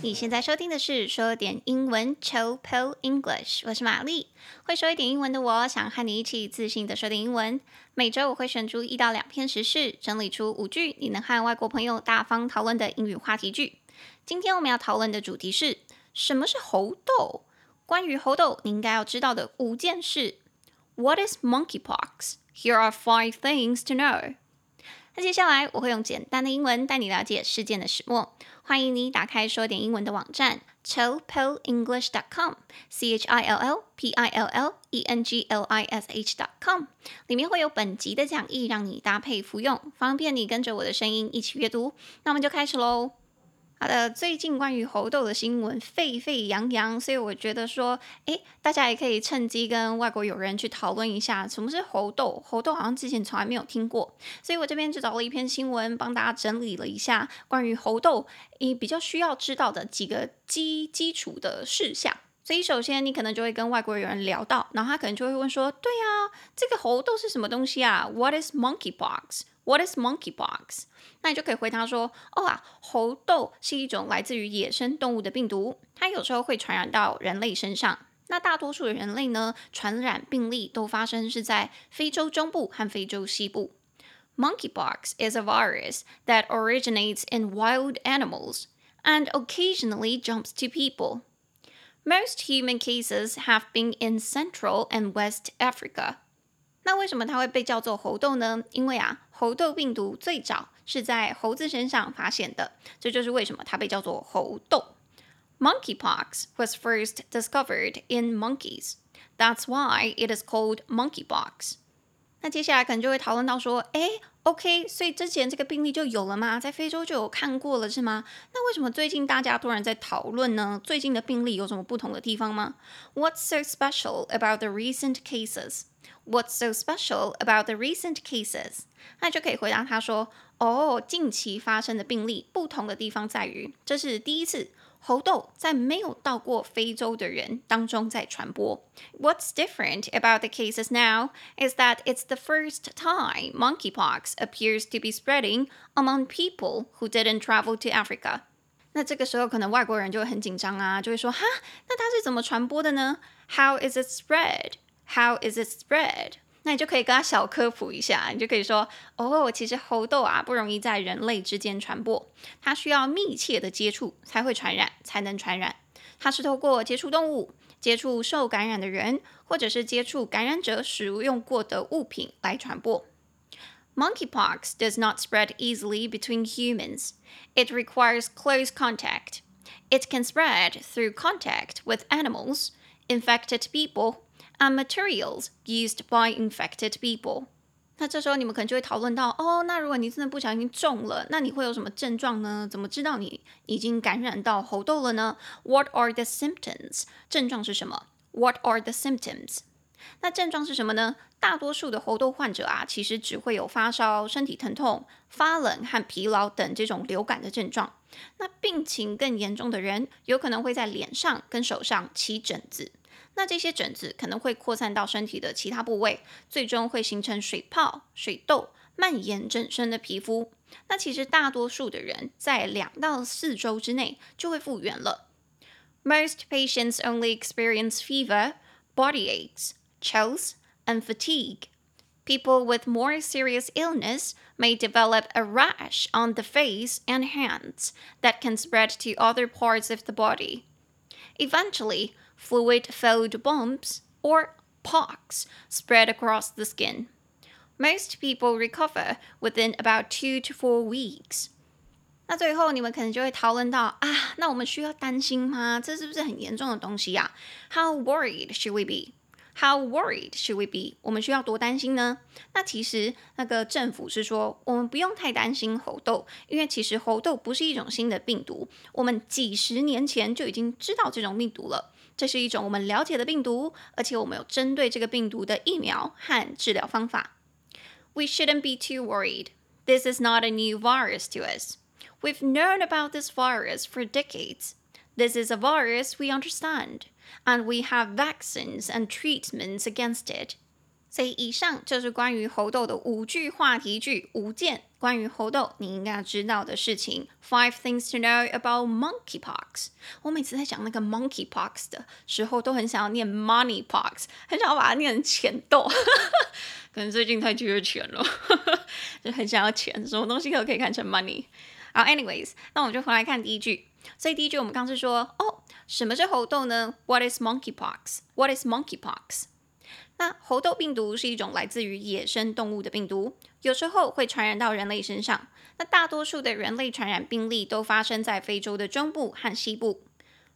你现在收听的是说点英文 Chill English，我是玛丽。会说一点英文的我，想和你一起自信的说点英文。每周我会选出一到两篇时事，整理出五句你能和外国朋友大方讨论的英语话题句。今天我们要讨论的主题是什么是猴痘？关于猴痘，你应该要知道的五件事。What is monkeypox? Here are five things to know. 那接下来我会用简单的英文带你了解事件的始末。欢迎你打开说点英文的网站 chillpillenglish.com，c h i l l p i l l e n g l i s h.com，里面会有本集的讲义，让你搭配服用，方便你跟着我的声音一起阅读。那我们就开始喽。好的，最近关于猴痘的新闻沸沸扬扬，所以我觉得说，诶，大家也可以趁机跟外国友人去讨论一下什么是猴痘。猴痘好像之前从来没有听过，所以我这边就找了一篇新闻，帮大家整理了一下关于猴痘，你，比较需要知道的几个基基础的事项。所以首先你可能就会跟外国友人聊到，然后他可能就会问说，对呀，这个猴痘是什么东西啊？What is monkeypox？What is monkeypox？那你就可以回答说：哦啊，猴痘是一种来自于野生动物的病毒，它有时候会传染到人类身上。那大多数人类呢，传染病例都发生是在非洲中部和非洲西部。Monkeypox is a virus that originates in wild animals and occasionally jumps to people. Most human cases have been in Central and West Africa. 那为什么它会被叫做猴痘呢？因为啊，猴痘病毒最早是在猴子身上发现的，这就是为什么它被叫做猴痘。Monkeypox was first discovered in monkeys. That's why it is called monkeypox. 那接下来可能就会讨论到说，诶 ，OK，所以之前这个病例就有了吗？在非洲就有看过了是吗？那为什么最近大家突然在讨论呢？最近的病例有什么不同的地方吗？What's so special about the recent cases? What's so special about the recent cases？那就可以回答他说：“哦，近期发生的病例不同的地方在于，这是第一次猴痘在没有到过非洲的人当中在传播。What's different about the cases now is that it's the first time monkeypox appears to be spreading among people who didn't travel to Africa。那这个时候可能外国人就会很紧张啊，就会说：哈，那它是怎么传播的呢？How is it spread？” How is it spread？ 那你就可以跟他小科普一下，你就可以说，哦，其实猴痘啊不容易在人类之间传播，它需要密切的接触才会传染，才能传染。它是透过接触动物、接触受感染的人，或者是接触感染者使用过的物品来传播。Monkeypox does not spread easily between humans. It requires close contact. It can spread through contact with animals, infected people, and materials used by infected people。那这时候你们可能就会讨论到，哦，那如果你真的不小心中了，那你会有什么症状呢？怎么知道你已经感染到猴痘了呢？What are the symptoms？症状是什么？What are the symptoms？那症状是什么呢？大多数的猴痘患者啊，其实只会有发烧、身体疼痛、发冷和疲劳等这种流感的症状。那病情更严重的人，有可能会在脸上跟手上起疹子。那这些疹子可能会扩散到身体的其他部位，最终会形成水泡、水痘，蔓延整身的皮肤。那其实大多数的人在两到四周之内就会复原了。Most patients only experience fever, body aches, chills, and fatigue. People with more serious illness may develop a rash on the face and hands that can spread to other parts of the body. Eventually, Fluid-filled bumps or pox spread across the skin. Most people recover within about two to four weeks. 那最后你们可能就会讨论到啊，那我们需要担心吗？这是不是很严重的东西呀？How worried should we be? How worried should we be? 我们需要多担心呢？那其实那个政府是说，我们不用太担心猴痘，因为其实猴痘不是一种新的病毒，我们几十年前就已经知道这种病毒了。 这是一种我们了解的病毒，而且我们有针对这个病毒的疫苗和治疗方法。We shouldn't be too worried. This is not a new virus to us. We've known about this virus for decades. This is a virus we understand, and we have vaccines and treatments against it. 所以以上就是关于猴痘的五句话题句，五件关于猴痘你应该知道的事情。Five things to know about monkeypox。我每次在讲那个 monkeypox 的时候，都很想要念 moneypox，很想要把它念成钱痘。可能最近太缺钱了，就很想要钱，什么东西都可以看成 money。好，anyways，那我们就回来看第一句。所以第一句我们刚是说，哦，什么是猴痘呢？What is monkeypox？What is monkeypox？那猴痘病毒是一种来自于野生动物的病毒，有时候会传染到人类身上。那大多数的人类传染病例都发生在非洲的中部和西部。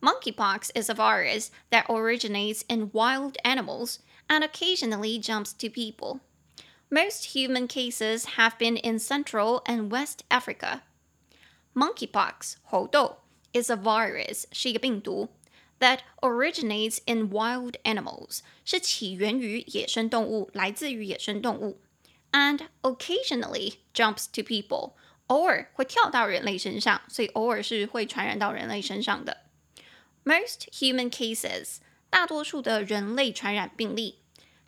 Monkeypox is a virus that originates in wild animals and occasionally jumps to people. Most human cases have been in Central and West Africa. Monkeypox 猴痘 is a virus 是一个病毒。 that originates in wild animals 是起源于野生动物，来自于野生动物，and occasionally jumps to people，偶尔会跳到人类身上，所以偶尔是会传染到人类身上的。Most human cases，大多数的人类传染病例，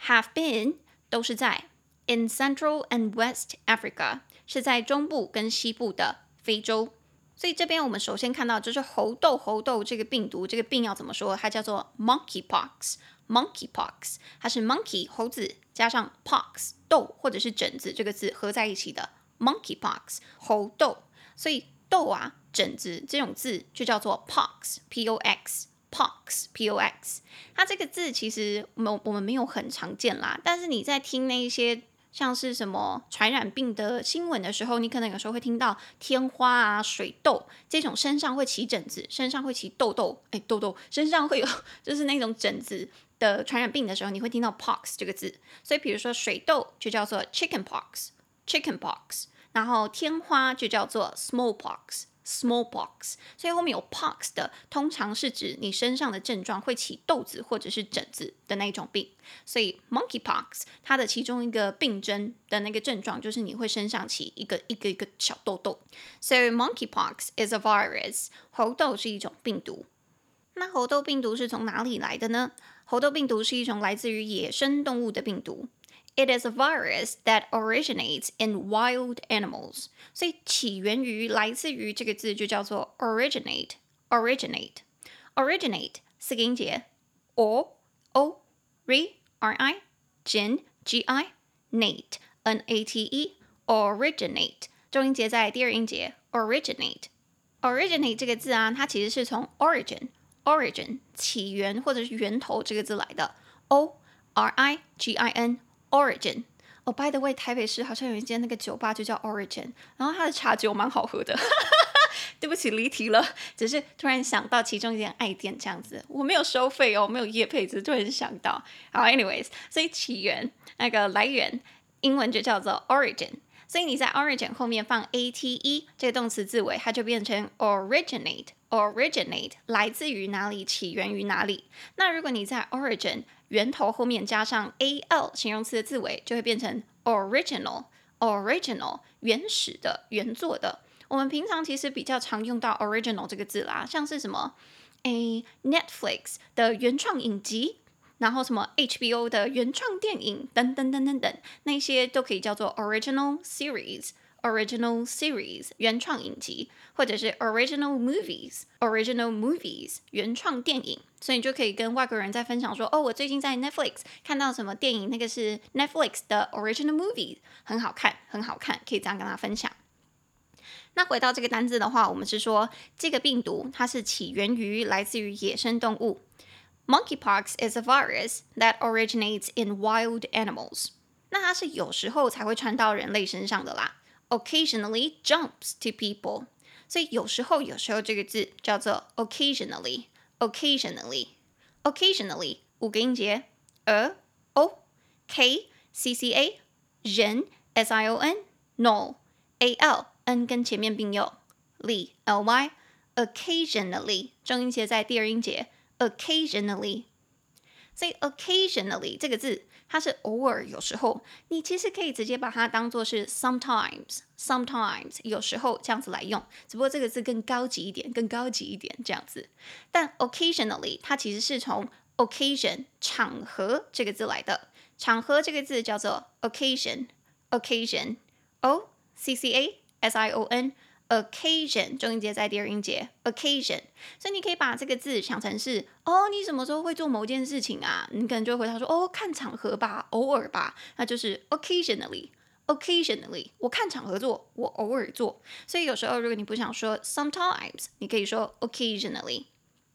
have been 都是在 in Central and West Africa，是在中部跟西部的非洲。 所以这边我们首先看到就是猴痘，猴痘这个病毒，这个病要怎么说？它叫做 monkeypox，monkeypox，它是 monkey 猴子加上 pox 痘或者是疹子这个字合在一起的 monkeypox 猴痘。所以痘啊疹子这种字就叫做 pox，p-o-x，pox，p-o-x。它这个字其实我们我们没有很常见啦，但是你在听那一些。像是什么传染病的新闻的时候，你可能有时候会听到天花啊、水痘这种身上会起疹子、身上会起痘痘，哎，痘痘身上会有 就是那种疹子的传染病的时候，你会听到 pox 这个字。所以，比如说水痘就叫做 chicken pox，chicken pox，然后天花就叫做 smallpox。Smallpox，所以后面有 pox 的，通常是指你身上的症状会起痘子或者是疹子的那种病。所以 monkeypox 它的其中一个病征的那个症状就是你会身上起一个一个一个小痘痘。So monkeypox is a virus，猴痘是一种病毒。那猴痘病毒是从哪里来的呢？猴痘病毒是一种来自于野生动物的病毒。It is a virus that originates in wild animals。所以起源于、来自于这个字就叫做 originate，originate，originate 四个音节，o o r r i g n g i nate n a t e originate 重音节在第二音节 originate，originate 这个字啊，它其实是从 origin，origin 起源或者是源头这个字来的，o r i g i n。 Origin，哦、，by the way，台北市好像有一间那个酒吧就叫 Origin，然后它的茶酒蛮好喝的。对不起，离题了，只是突然想到其中一间爱店这样子，我没有收费哦，没有业配，只是突然想到。好，anyways，所以起源那个来源，英文就叫做 Origin，所以你在 Origin 后面放 ate 这个动词字尾，它就变成 Originate originate，来自于哪里，起源于哪里。那如果你在 Origin 源头后面加上 al 形容词的字尾，就会变成 original original 原始的原作的。我们平常其实比较常用到 original 这个字啦，像是什么诶 Netflix 的原创影集，然后什么 HBO 的原创电影等等等等等，那些都可以叫做 original series。Original series 原创影集，或者是 original movies，original movies 原创电影，所以你就可以跟外国人在分享说，哦，我最近在 Netflix 看到什么电影，那个是 Netflix 的 original movie，很好看，很好看，可以这样跟他分享。那回到这个单字的话，我们是说这个病毒它是起源于来自于野生动物。Monkeypox is a virus that originates in wild animals。那它是有时候才会传到人类身上的啦。occasionally jumps to people，所以有时候有时候这个字叫做 occasionally，occasionally，occasionally 五个音节，a o k c c a 人 s i o n no a l n 跟前面并用 l l y occasionally 重音节在第二音节 occasionally， 所以 occasionally 这个字。它是偶尔，有时候，你其实可以直接把它当做是 sometimes，sometimes 有时候这样子来用，只不过这个字更高级一点，更高级一点这样子。但 occasionally 它其实是从 occasion 场合这个字来的。场合这个字叫做 occasion，occasion，o c c a s i o n occasion，重音节在第二音节，occasion。所以你可以把这个字想成是哦，你什么时候会做某件事情啊？你可能就会回答说哦，看场合吧，偶尔吧，那就是 occasionally。Occasionally，我看场合做，我偶尔做。所以有时候如果你不想说 sometimes，你可以说 occasionally。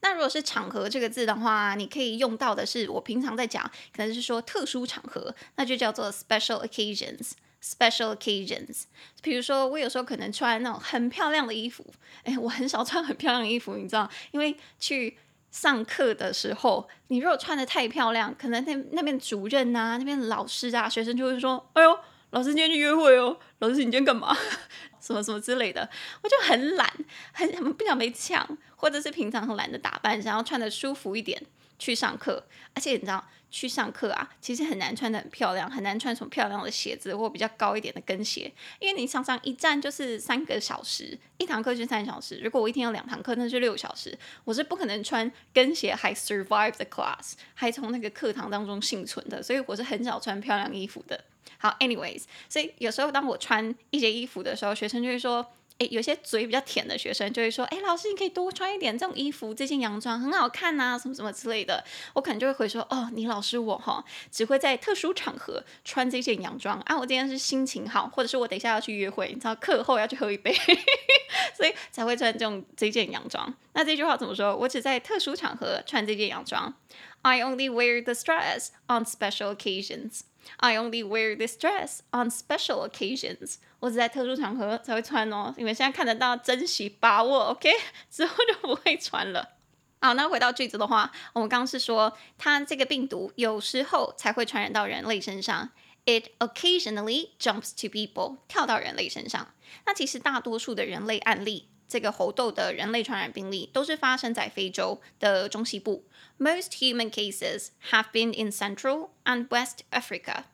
那如果是场合这个字的话，你可以用到的是我平常在讲，可能是说特殊场合，那就叫做 special occasions。Special occasions，比如说我有时候可能穿那种很漂亮的衣服，哎，我很少穿很漂亮的衣服，你知道，因为去上课的时候，你如果穿的太漂亮，可能那那边主任啊，那边老师啊，学生就会说，哎呦。老师今天去约会哦，老师你今天干嘛？什么什么之类的，我就很懒，很不想被呛，或者是平常很懒得打扮，想要穿的舒服一点去上课，而且你知道。去上课啊，其实很难穿的很漂亮，很难穿什么漂亮的鞋子或比较高一点的跟鞋，因为你常常一站就是三个小时，一堂课就三小时。如果我一天有两堂课，那是六小时，我是不可能穿跟鞋还 survive the class，还从那个课堂当中幸存的，所以我是很少穿漂亮衣服的。好，anyways，所以有时候当我穿一些衣服的时候，学生就会说。诶，有些嘴比较甜的学生就会说：“诶，老师，你可以多穿一点这种衣服，这件洋装很好看呐，什么什么之类的。”我可能就会回说：“哦，你老师我哈，只会在特殊场合穿这件洋装啊。我今天是心情好，或者是我等一下要去约会，你知道课后要去喝一杯，所以才会穿这种这件洋装。那这句话怎么说？我只在特殊场合穿这件洋装。I only wear this dress on special occasions. I only wear this dress on special occasions. 我只在特殊场合才会穿哦，你们现在看得到，珍惜把握，OK？之后就不会穿了。好，那回到句子的话，我们刚刚是说，它这个病毒有时候才会传染到人类身上。It occasionally jumps to people，跳到人类身上。那其实大多数的人类案例。这个猴痘的人类传染病例都是发生在非洲的中西部。Most human cases have been in Central and West Africa。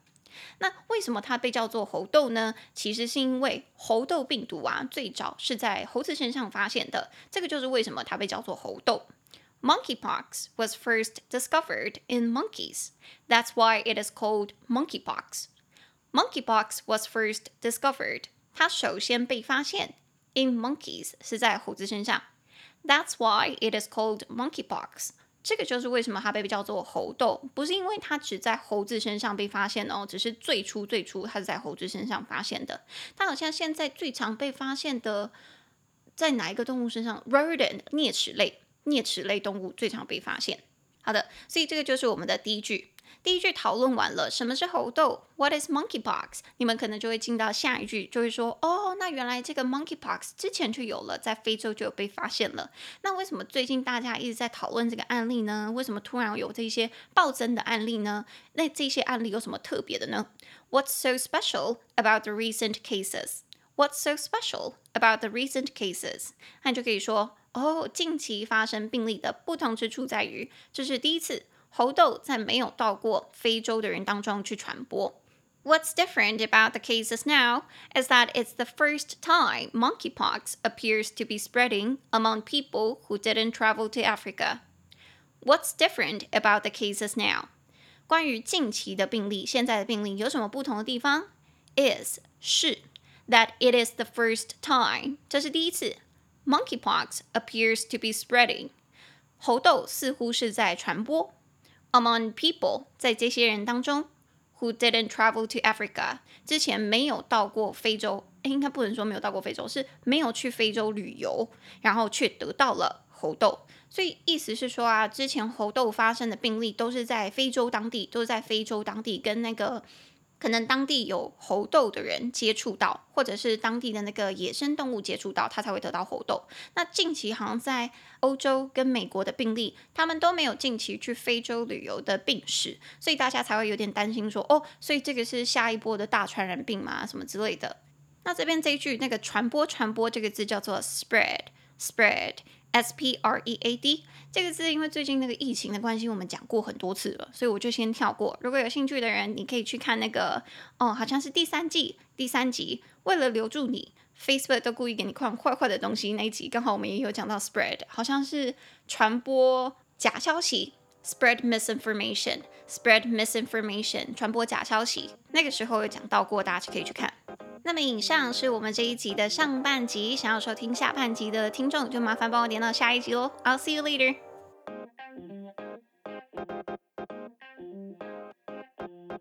那为什么它被叫做猴痘呢？其实是因为猴痘病毒啊，最早是在猴子身上发现的。这个就是为什么它被叫做猴痘。Monkeypox was first discovered in monkeys. That's why it is called monkeypox. Monkeypox was first discovered. 它首先被发现。 In monkeys 是在猴子身上，That's why it is called monkeypox。这个就是为什么它被叫做猴痘，不是因为它只在猴子身上被发现哦，只是最初最初它是在猴子身上发现的。它好像现在最常被发现的在哪一个动物身上？Rodent 啮齿类，啮齿类动物最常被发现。好的，所以这个就是我们的第一句。第一句讨论完了，什么是猴痘？What is monkeypox？你们可能就会进到下一句，就会说，哦，那原来这个 monkeypox 之前就有了，在非洲就有被发现了。那为什么最近大家一直在讨论这个案例呢？为什么突然有这些暴增的案例呢？那这些案例有什么特别的呢？What's so special about the recent cases? What's so special about the recent cases? 那你就可以说，哦，近期发生病例的不同之处在于，这是第一次。猴痘在没有到过非洲的人当中去传播。What's different about the cases now is that it's the first time monkeypox appears to be spreading among people who didn't travel to Africa. What's different about the cases now? 关于近期的病例，现在的病例有什么不同的地方？Is 是 that it is the first time，这是第一次。Monkeypox appears to be spreading，猴痘似乎是在传播。 Among people，在这些人当中，who didn't travel to Africa，之前没有到过非洲，应该不能说没有到过非洲，是没有去非洲旅游，然后却得到了猴痘。所以意思是说啊，之前猴痘发生的病例都是在非洲当地，都是在非洲当地跟那个。可能当地有猴痘的人接触到，或者是当地的那个野生动物接触到，他才会得到猴痘。那近期好像在欧洲跟美国的病例，他们都没有近期去非洲旅游的病史，所以大家才会有点担心说，哦，所以这个是下一波的大传染病嘛，什么之类的。那这边这一句那个传播传播这个字叫做 spread spread。S P R E A D 这个字，因为最近那个疫情的关系，我们讲过很多次了，所以我就先跳过。如果有兴趣的人，你可以去看那个哦，好像是第三季第三集。为了留住你，Facebook 都故意给你看坏坏的东西。那一集刚好我们也有讲到 spread，好像是传播假消息 spread misinformation，spread misinformation，传播假消息。那个时候有讲到过，大家可以去看。那么以上是我们这一集的上半集，想要收听下半集的听众，就麻烦帮我点到下一集喽。I'll see you later.